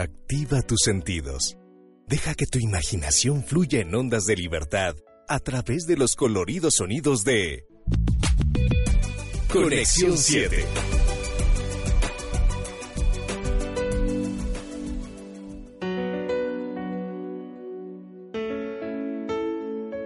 Activa tus sentidos. Deja que tu imaginación fluya en ondas de libertad a través de los coloridos sonidos de Conexión 7.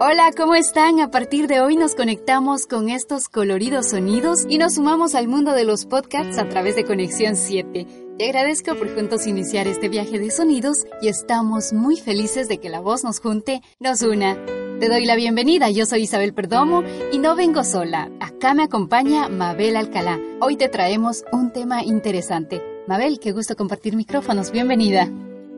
Hola, ¿cómo están? A partir de hoy nos conectamos con estos coloridos sonidos y nos sumamos al mundo de los podcasts a través de Conexión 7. Te agradezco por juntos iniciar este viaje de sonidos y estamos muy felices de que la voz nos junte, nos una. Te doy la bienvenida, yo soy Isabel Perdomo y no vengo sola. Acá me acompaña Mabel Alcalá. Hoy te traemos un tema interesante. Mabel, qué gusto compartir micrófonos, bienvenida.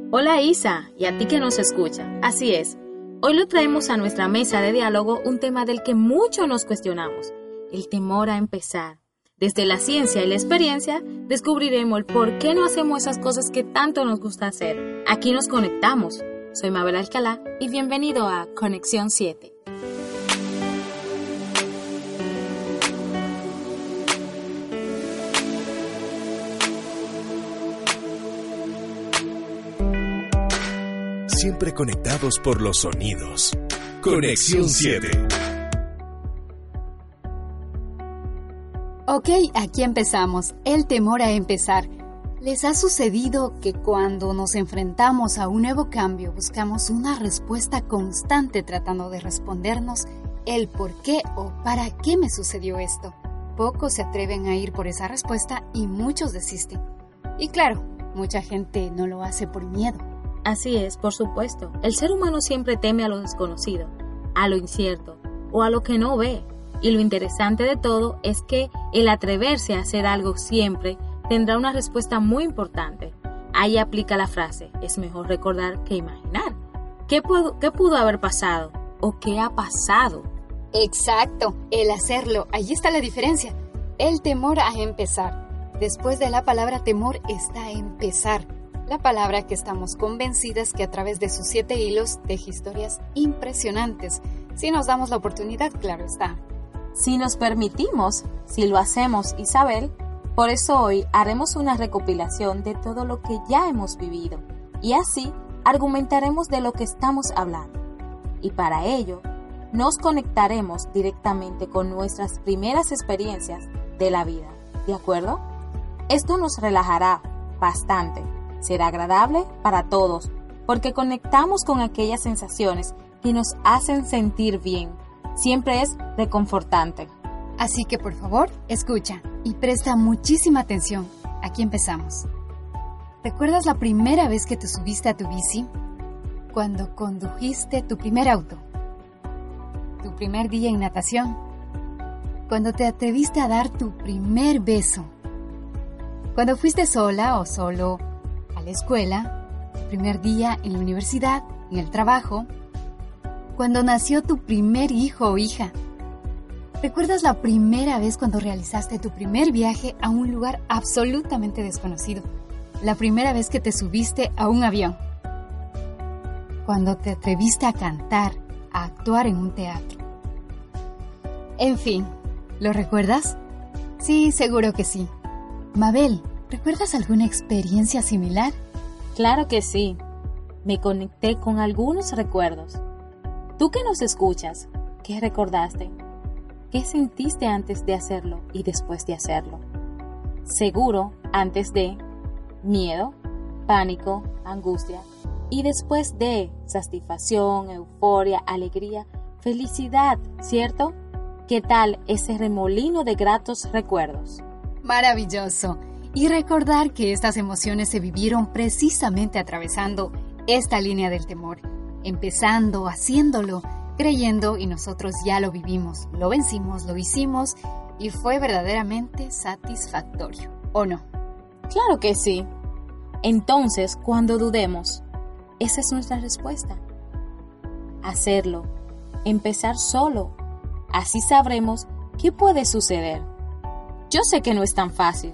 Hola Isa, y a ti que nos escucha. Así es. Hoy lo traemos a nuestra mesa de diálogo un tema del que mucho nos cuestionamos, el temor a empezar. Desde la ciencia y la experiencia descubriremos el por qué no hacemos esas cosas que tanto nos gusta hacer. Aquí nos conectamos. Soy Mabel Alcalá y bienvenido a Conexión 7. Siempre conectados por los sonidos. Conexión 7. Ok, aquí empezamos. El temor a empezar. ¿Les ha sucedido que cuando nos enfrentamos a un nuevo cambio buscamos una respuesta constante tratando de respondernos el por qué o para qué me sucedió esto? Pocos se atreven a ir por esa respuesta y muchos desisten. Y claro, mucha gente no lo hace por miedo. Así es, por supuesto. El ser humano siempre teme a lo desconocido, a lo incierto o a lo que no ve. Y lo interesante de todo es que el atreverse a hacer algo siempre tendrá una respuesta muy importante. Ahí aplica la frase, es mejor recordar que imaginar. ¿Qué pudo, qué pudo haber pasado? ¿O qué ha pasado? Exacto, el hacerlo, allí está la diferencia. El temor a empezar. Después de la palabra temor está empezar la palabra que estamos convencidas que a través de sus siete hilos deja historias impresionantes, si nos damos la oportunidad, claro está. Si nos permitimos, si lo hacemos, Isabel, por eso hoy haremos una recopilación de todo lo que ya hemos vivido y así argumentaremos de lo que estamos hablando. Y para ello, nos conectaremos directamente con nuestras primeras experiencias de la vida, ¿de acuerdo? Esto nos relajará bastante será agradable para todos, porque conectamos con aquellas sensaciones que nos hacen sentir bien. Siempre es reconfortante. Así que por favor, escucha y presta muchísima atención. Aquí empezamos. ¿Recuerdas la primera vez que te subiste a tu bici? Cuando condujiste tu primer auto. Tu primer día en natación. Cuando te atreviste a dar tu primer beso. Cuando fuiste sola o solo escuela, primer día en la universidad, en el trabajo, cuando nació tu primer hijo o hija. ¿Recuerdas la primera vez cuando realizaste tu primer viaje a un lugar absolutamente desconocido? La primera vez que te subiste a un avión. Cuando te atreviste a cantar, a actuar en un teatro. En fin, ¿lo recuerdas? Sí, seguro que sí. Mabel, ¿Recuerdas alguna experiencia similar? Claro que sí. Me conecté con algunos recuerdos. Tú que nos escuchas, ¿qué recordaste? ¿Qué sentiste antes de hacerlo y después de hacerlo? Seguro, antes de miedo, pánico, angustia y después de satisfacción, euforia, alegría, felicidad, ¿cierto? ¿Qué tal ese remolino de gratos recuerdos? Maravilloso y recordar que estas emociones se vivieron precisamente atravesando esta línea del temor, empezando, haciéndolo, creyendo y nosotros ya lo vivimos, lo vencimos, lo hicimos y fue verdaderamente satisfactorio, ¿o no? Claro que sí. Entonces, cuando dudemos, esa es nuestra respuesta. Hacerlo, empezar solo. Así sabremos qué puede suceder. Yo sé que no es tan fácil,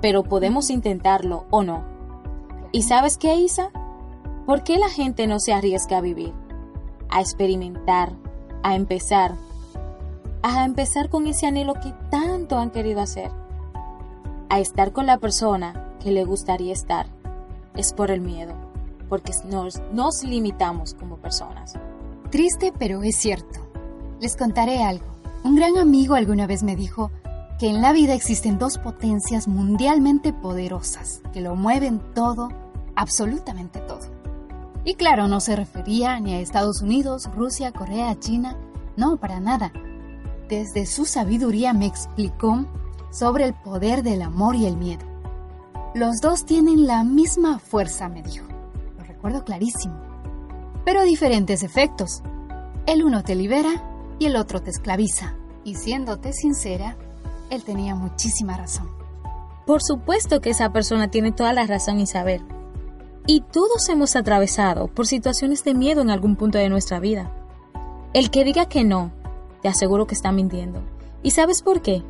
pero podemos intentarlo o no. ¿Y sabes qué, Isa? ¿Por qué la gente no se arriesga a vivir? A experimentar, a empezar, a empezar con ese anhelo que tanto han querido hacer, a estar con la persona que le gustaría estar, es por el miedo, porque nos, nos limitamos como personas. Triste, pero es cierto. Les contaré algo. Un gran amigo alguna vez me dijo que en la vida existen dos potencias mundialmente poderosas que lo mueven todo, absolutamente todo. Y claro, no se refería ni a Estados Unidos, Rusia, Corea, China, no, para nada. Desde su sabiduría me explicó sobre el poder del amor y el miedo. Los dos tienen la misma fuerza, me dijo. Lo recuerdo clarísimo. Pero diferentes efectos. El uno te libera y el otro te esclaviza. Y siéndote sincera, él tenía muchísima razón. Por supuesto que esa persona tiene toda la razón, Isabel. Y todos hemos atravesado por situaciones de miedo en algún punto de nuestra vida. El que diga que no, te aseguro que está mintiendo. ¿Y sabes por qué?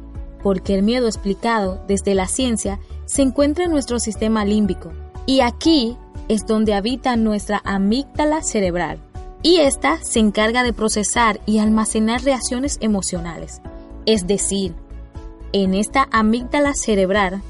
Porque el miedo explicado desde la ciencia se encuentra en nuestro sistema límbico. Y aquí es donde habita nuestra amígdala cerebral. Y esta se encarga de procesar y almacenar reacciones emocionales. Es decir, en esta amígdala cerebral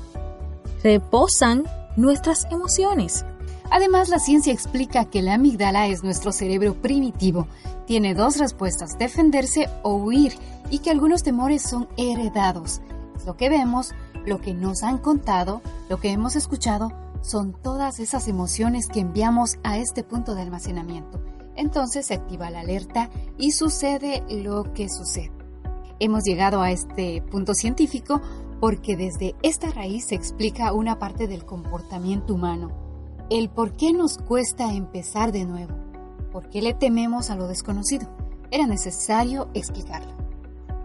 reposan nuestras emociones. Además, la ciencia explica que la amígdala es nuestro cerebro primitivo. Tiene dos respuestas, defenderse o huir, y que algunos temores son heredados. Lo que vemos, lo que nos han contado, lo que hemos escuchado, son todas esas emociones que enviamos a este punto de almacenamiento. Entonces se activa la alerta y sucede lo que sucede. Hemos llegado a este punto científico porque desde esta raíz se explica una parte del comportamiento humano, el por qué nos cuesta empezar de nuevo, por qué le tememos a lo desconocido. Era necesario explicarlo.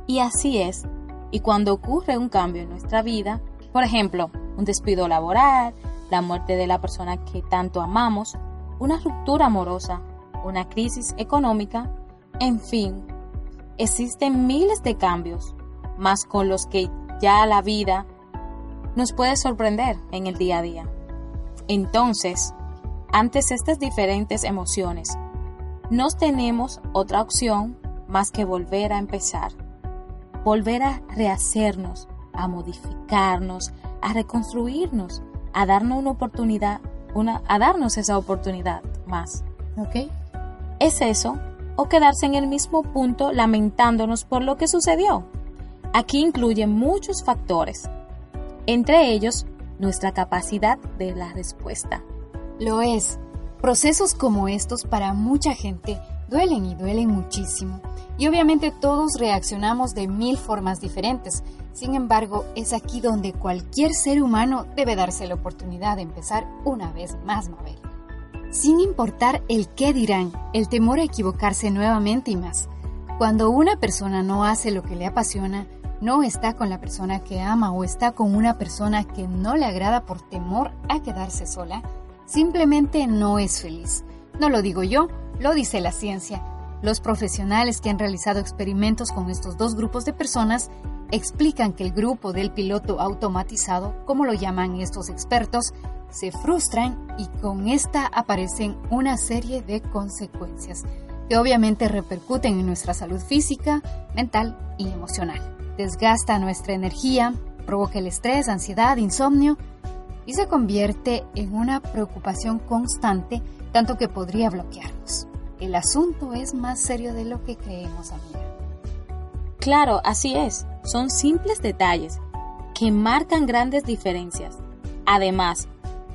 Y así es. Y cuando ocurre un cambio en nuestra vida, por ejemplo, un despido laboral, la muerte de la persona que tanto amamos, una ruptura amorosa, una crisis económica, en fin, existen miles de cambios, más con los que ya la vida nos puede sorprender en el día a día. Entonces, antes estas diferentes emociones, no tenemos otra opción más que volver a empezar, volver a rehacernos, a modificarnos, a reconstruirnos, a darnos una oportunidad, una, a darnos esa oportunidad más. ¿Ok? Es eso o quedarse en el mismo punto lamentándonos por lo que sucedió. Aquí incluyen muchos factores, entre ellos nuestra capacidad de la respuesta. Lo es. Procesos como estos para mucha gente duelen y duelen muchísimo. Y obviamente todos reaccionamos de mil formas diferentes. Sin embargo, es aquí donde cualquier ser humano debe darse la oportunidad de empezar una vez más, Mabel sin importar el qué dirán, el temor a equivocarse nuevamente y más. Cuando una persona no hace lo que le apasiona, no está con la persona que ama o está con una persona que no le agrada por temor a quedarse sola, simplemente no es feliz. No lo digo yo, lo dice la ciencia. Los profesionales que han realizado experimentos con estos dos grupos de personas explican que el grupo del piloto automatizado, como lo llaman estos expertos, se frustran y con esta aparecen una serie de consecuencias que obviamente repercuten en nuestra salud física, mental y emocional. Desgasta nuestra energía, provoca el estrés, ansiedad, insomnio y se convierte en una preocupación constante, tanto que podría bloquearnos. El asunto es más serio de lo que creemos, amiga. Claro, así es. Son simples detalles que marcan grandes diferencias. Además,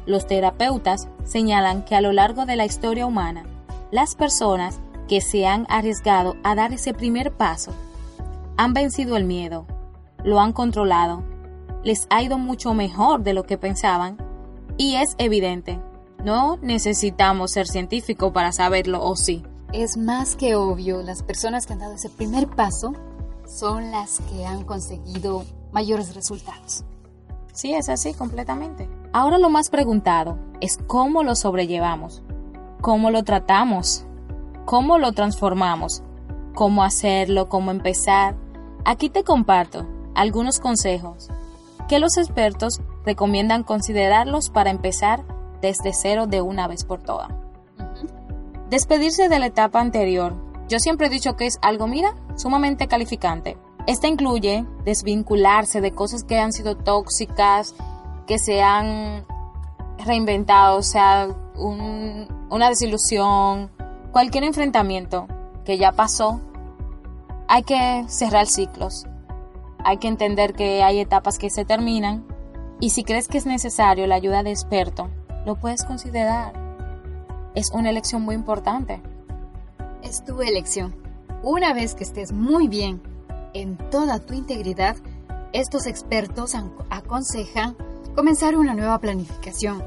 los terapeutas señalan que a lo largo de la historia humana, las personas que se han arriesgado a dar ese primer paso han vencido el miedo, lo han controlado, les ha ido mucho mejor de lo que pensaban y es evidente, no necesitamos ser científicos para saberlo o sí. Es más que obvio, las personas que han dado ese primer paso son las que han conseguido mayores resultados. Sí, es así completamente. Ahora lo más preguntado es cómo lo sobrellevamos, cómo lo tratamos, cómo lo transformamos, cómo hacerlo, cómo empezar. Aquí te comparto algunos consejos que los expertos recomiendan considerarlos para empezar desde cero de una vez por todas. Despedirse de la etapa anterior. Yo siempre he dicho que es algo, mira, sumamente calificante. Esta incluye desvincularse de cosas que han sido tóxicas, que se han reinventado, o sea, una desilusión, cualquier enfrentamiento que ya pasó, hay que cerrar ciclos. Hay que entender que hay etapas que se terminan y si crees que es necesario la ayuda de experto, lo puedes considerar. Es una elección muy importante. Es tu elección. Una vez que estés muy bien en toda tu integridad, estos expertos aconsejan comenzar una nueva planificación.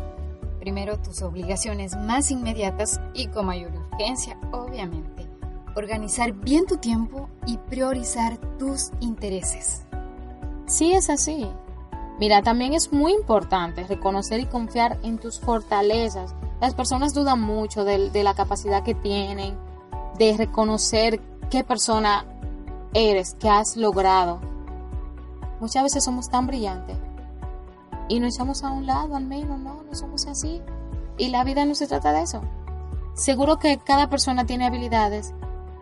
Primero tus obligaciones más inmediatas y con mayor urgencia, obviamente. Organizar bien tu tiempo y priorizar tus intereses. Sí es así. Mira, también es muy importante reconocer y confiar en tus fortalezas. Las personas dudan mucho de, la capacidad que tienen, de reconocer qué persona eres, qué has logrado. Muchas veces somos tan brillantes y nos echamos a un lado al menos, no, no somos así. Y la vida no se trata de eso. Seguro que cada persona tiene habilidades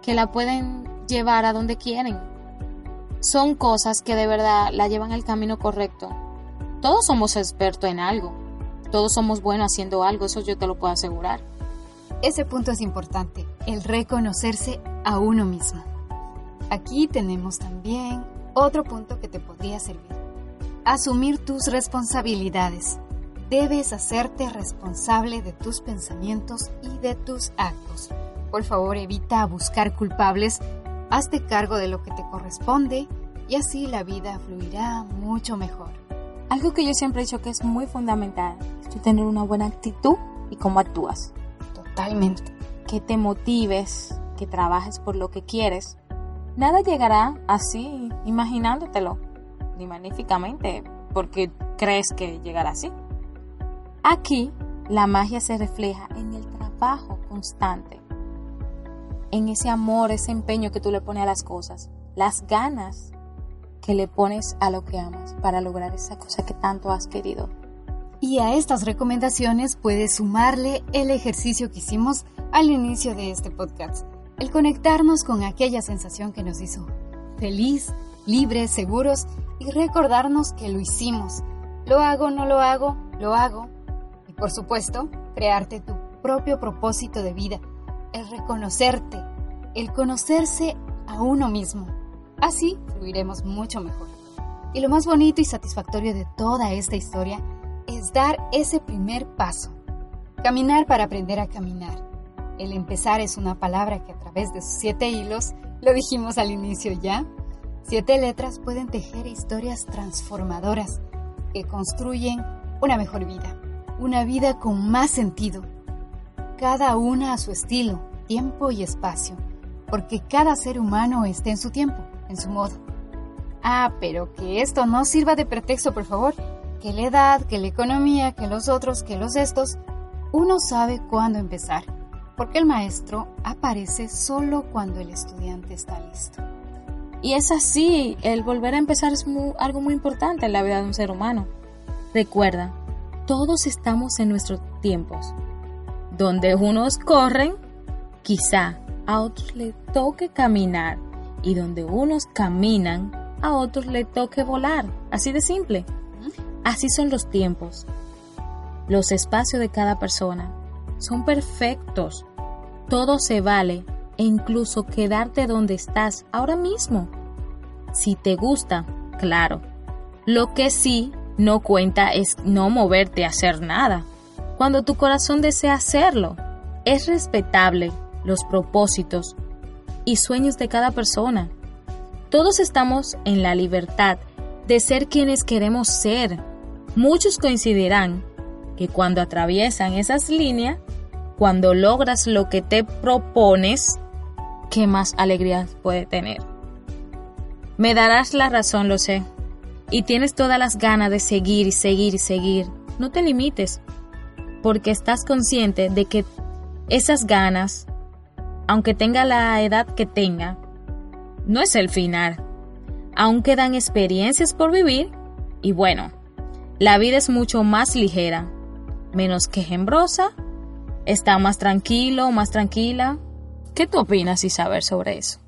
que la pueden llevar a donde quieren. Son cosas que de verdad la llevan al camino correcto. Todos somos expertos en algo. Todos somos buenos haciendo algo, eso yo te lo puedo asegurar. Ese punto es importante, el reconocerse a uno mismo. Aquí tenemos también otro punto que te podría servir. Asumir tus responsabilidades. Debes hacerte responsable de tus pensamientos y de tus actos. Por favor, evita buscar culpables, hazte cargo de lo que te corresponde y así la vida fluirá mucho mejor. Algo que yo siempre he dicho que es muy fundamental es tener una buena actitud y cómo actúas. Totalmente. Que te motives, que trabajes por lo que quieres. Nada llegará así, imaginándotelo, ni magníficamente, porque crees que llegará así. Aquí la magia se refleja en el trabajo constante, en ese amor, ese empeño que tú le pones a las cosas, las ganas que le pones a lo que amas para lograr esa cosa que tanto has querido. Y a estas recomendaciones puedes sumarle el ejercicio que hicimos al inicio de este podcast, el conectarnos con aquella sensación que nos hizo feliz, libres, seguros y recordarnos que lo hicimos. Lo hago, no lo hago, lo hago. Y por supuesto, crearte tu propio propósito de vida, el reconocerte, el conocerse a uno mismo Así fluiremos mucho mejor. Y lo más bonito y satisfactorio de toda esta historia es dar ese primer paso. Caminar para aprender a caminar. El empezar es una palabra que a través de sus siete hilos, lo dijimos al inicio ya, siete letras pueden tejer historias transformadoras que construyen una mejor vida, una vida con más sentido, cada una a su estilo, tiempo y espacio, porque cada ser humano está en su tiempo en su modo. Ah, pero que esto no sirva de pretexto, por favor. Que la edad, que la economía, que los otros, que los estos. Uno sabe cuándo empezar, porque el maestro aparece solo cuando el estudiante está listo. Y es así, el volver a empezar es algo muy importante en la vida de un ser humano. Recuerda, todos estamos en nuestros tiempos. Donde unos corren, quizá a otros les toque caminar y donde unos caminan, a otros le toque volar. Así de simple. Así son los tiempos. Los espacios de cada persona son perfectos. Todo se vale e incluso quedarte donde estás ahora mismo. Si te gusta, claro. Lo que sí no cuenta es no moverte a hacer nada. Cuando tu corazón desea hacerlo, es respetable los propósitos y sueños de cada persona. Todos estamos en la libertad de ser quienes queremos ser. Muchos coincidirán que cuando atraviesan esas líneas, cuando logras lo que te propones, ¿qué más alegría puede tener? Me darás la razón, lo sé. Y tienes todas las ganas de seguir y seguir y seguir. No te limites, porque estás consciente de que esas ganas aunque tenga la edad que tenga, no es el final. Aún quedan experiencias por vivir y bueno, la vida es mucho más ligera, menos quejembrosa, está más tranquilo, más tranquila. ¿Qué tú opinas, saber sobre eso?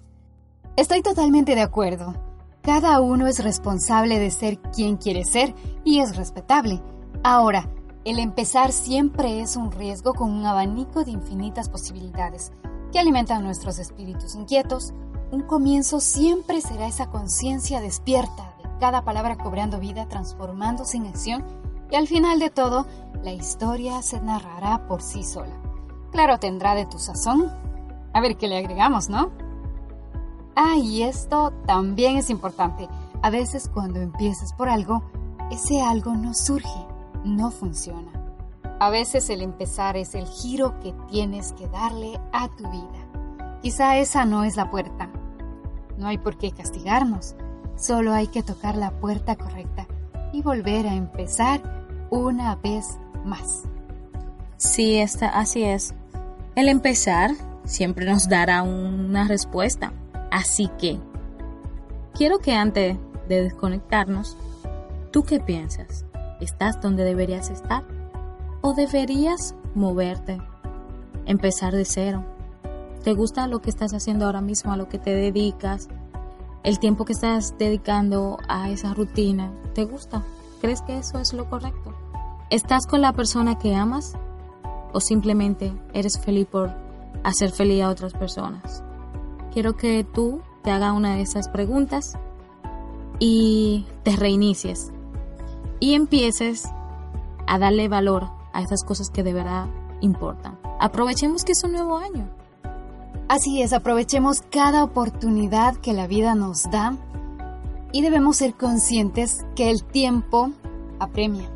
Estoy totalmente de acuerdo. Cada uno es responsable de ser quien quiere ser y es respetable. Ahora, El empezar siempre es un riesgo con un abanico de infinitas posibilidades que alimentan nuestros espíritus inquietos. Un comienzo siempre será esa conciencia despierta de cada palabra cobrando vida, transformándose en acción y al final de todo, la historia se narrará por sí sola. Claro, tendrá de tu sazón. A ver qué le agregamos, ¿no? Ah, y esto también es importante. A veces cuando empiezas por algo, ese algo no surge, no funciona. A veces el empezar es el giro que tienes que darle a tu vida. Quizá esa no es la puerta. No hay por qué castigarnos, solo hay que tocar la puerta correcta y volver a empezar una vez más. Sí, está, así es. El empezar siempre nos dará una respuesta. Así que, quiero que antes de desconectarnos, ¿tú qué piensas? ¿Estás donde deberías estar? ¿O deberías moverte? Empezar de cero. ¿Te gusta lo que estás haciendo ahora mismo, a lo que te dedicas? ¿El tiempo que estás dedicando a esa rutina? ¿Te gusta? ¿Crees que eso es lo correcto? ¿Estás con la persona que amas? ¿O simplemente eres feliz por hacer feliz a otras personas? Quiero que tú te hagas una de esas preguntas y te reinicies y empieces a darle valor a esas cosas que de verdad importan. Aprovechemos que es un nuevo año. Así es, aprovechemos cada oportunidad que la vida nos da y debemos ser conscientes que el tiempo apremia,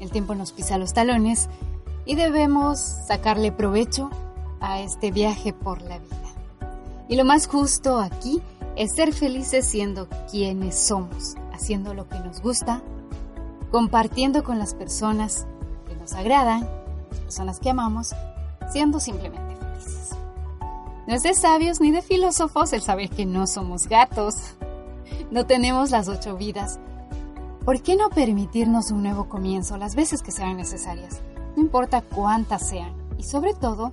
el tiempo nos pisa los talones y debemos sacarle provecho a este viaje por la vida. Y lo más justo aquí es ser felices siendo quienes somos, haciendo lo que nos gusta, compartiendo con las personas que nos agradan, las personas que amamos, siendo simplemente felices. No es de sabios ni de filósofos el saber que no somos gatos, no tenemos las ocho vidas. ¿Por qué no permitirnos un nuevo comienzo las veces que sean necesarias? No importa cuántas sean. Y sobre todo,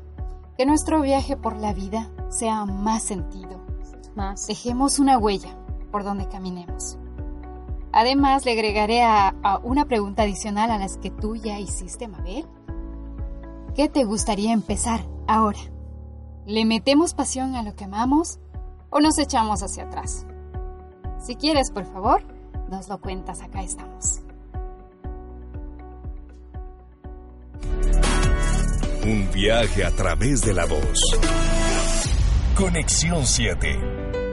que nuestro viaje por la vida sea más sentido. Más. Dejemos una huella por donde caminemos. Además, le agregaré a, una pregunta adicional a las que tú ya hiciste, Mabel. ¿Qué te gustaría empezar ahora? ¿Le metemos pasión a lo que amamos o nos echamos hacia atrás? Si quieres, por favor, nos lo cuentas, acá estamos. Un viaje a través de la voz. Conexión 7.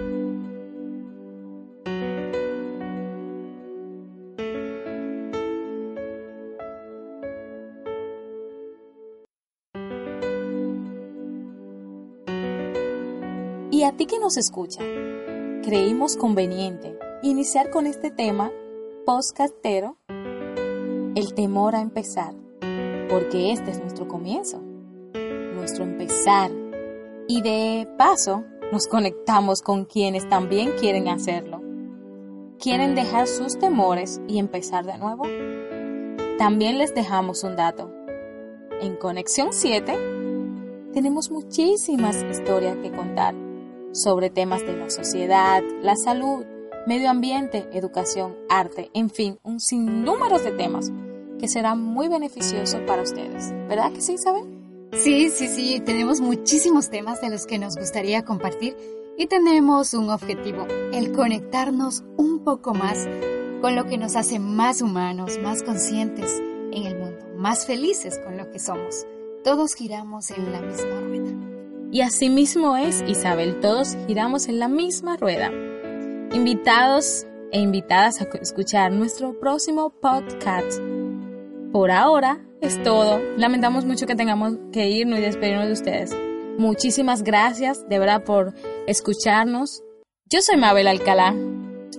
A ti que nos escucha, creímos conveniente iniciar con este tema postcastero, el temor a empezar, porque este es nuestro comienzo, nuestro empezar. Y de paso, nos conectamos con quienes también quieren hacerlo. ¿Quieren dejar sus temores y empezar de nuevo? También les dejamos un dato. En Conexión 7 tenemos muchísimas historias que contar sobre temas de la sociedad, la salud, medio ambiente, educación, arte, en fin, un sinnúmero de temas que serán muy beneficiosos para ustedes. ¿Verdad que sí, Isabel? Sí, sí, sí, tenemos muchísimos temas de los que nos gustaría compartir y tenemos un objetivo, el conectarnos un poco más con lo que nos hace más humanos, más conscientes en el mundo, más felices con lo que somos. Todos giramos en la misma rueda. Y así mismo es, Isabel, todos giramos en la misma rueda. Invitados e invitadas a escuchar nuestro próximo podcast. Por ahora es todo. Lamentamos mucho que tengamos que irnos y despedirnos de ustedes. Muchísimas gracias de verdad por escucharnos. Yo soy Mabel Alcalá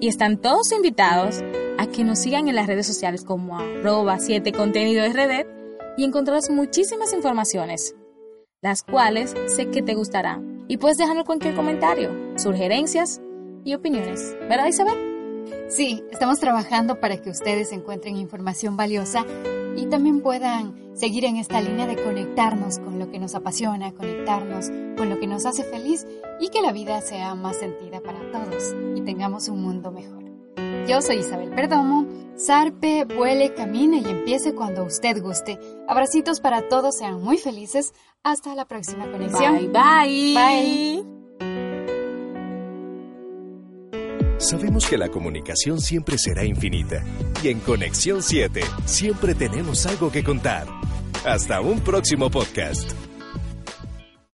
y están todos invitados a que nos sigan en las redes sociales como arroba 7 contenido y encontrarás muchísimas informaciones, las cuales sé que te gustarán. Y puedes dejarnos cualquier comentario, sugerencias y opiniones. ¿Verdad, Isabel? Sí, estamos trabajando para que ustedes encuentren información valiosa y también puedan seguir en esta línea de conectarnos con lo que nos apasiona, conectarnos con lo que nos hace feliz y que la vida sea más sentida para todos y tengamos un mundo mejor. Yo soy Isabel Perdomo. Zarpe, vuele, camine y empiece cuando usted guste. Abracitos para todos, sean muy felices. Hasta la próxima conexión. Bye, bye. Bye. Sabemos que la comunicación siempre será infinita y en Conexión 7 siempre tenemos algo que contar. Hasta un próximo podcast.